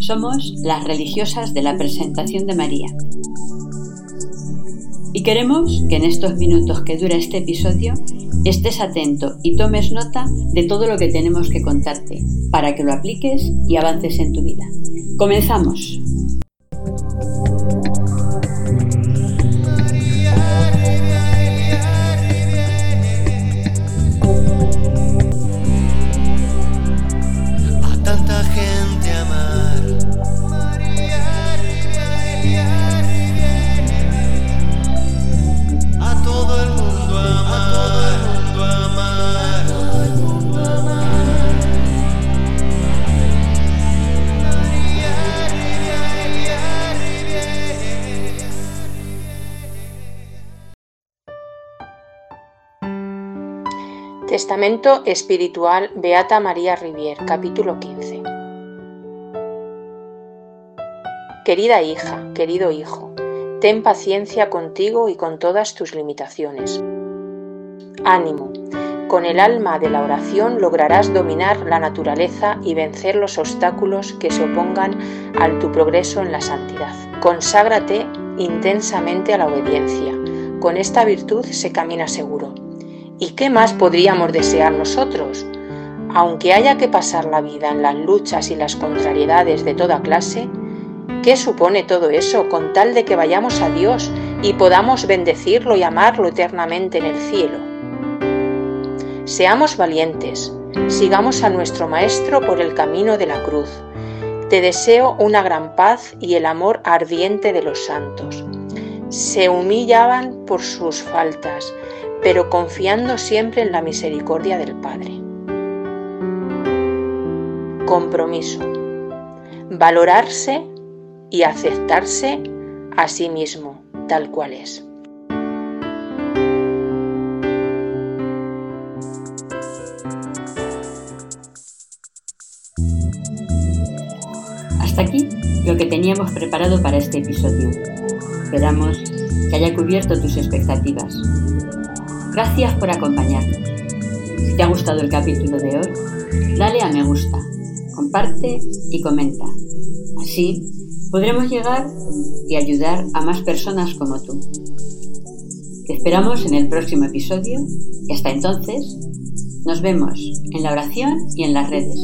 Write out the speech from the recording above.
Somos las religiosas de la presentación de María. Y queremos que en estos minutos que dura este episodio estés atento y tomes nota de todo lo que tenemos que contarte para que lo apliques y avances en tu vida. Comenzamos. Testamento Espiritual Beata María Rivier, capítulo 15. Querida hija, querido hijo, ten paciencia contigo y con todas tus limitaciones. Ánimo, con el alma de la oración lograrás dominar la naturaleza y vencer los obstáculos que se opongan a tu progreso en la santidad. Conságrate intensamente a la obediencia. Con esta virtud se camina seguro. ¿Y qué más podríamos desear nosotros? Aunque haya que pasar la vida en las luchas y las contrariedades de toda clase, ¿qué supone todo eso con tal de que vayamos a Dios y podamos bendecirlo y amarlo eternamente en el cielo? Seamos valientes, sigamos a nuestro Maestro por el camino de la cruz. Te deseo una gran paz y el amor ardiente de los santos. Se humillaban por sus faltas, pero confiando siempre en la misericordia del Padre. Compromiso. Valorarse y aceptarse a sí mismo tal cual es. Hasta aquí lo que teníamos preparado para este episodio. Esperamos que haya cubierto tus expectativas Gracias por acompañarnos. Si te ha gustado el capítulo de hoy, dale a me gusta, comparte y comenta. Así podremos llegar y ayudar a más personas como tú. Te esperamos en el próximo episodio y hasta entonces nos vemos en la oración y en las redes.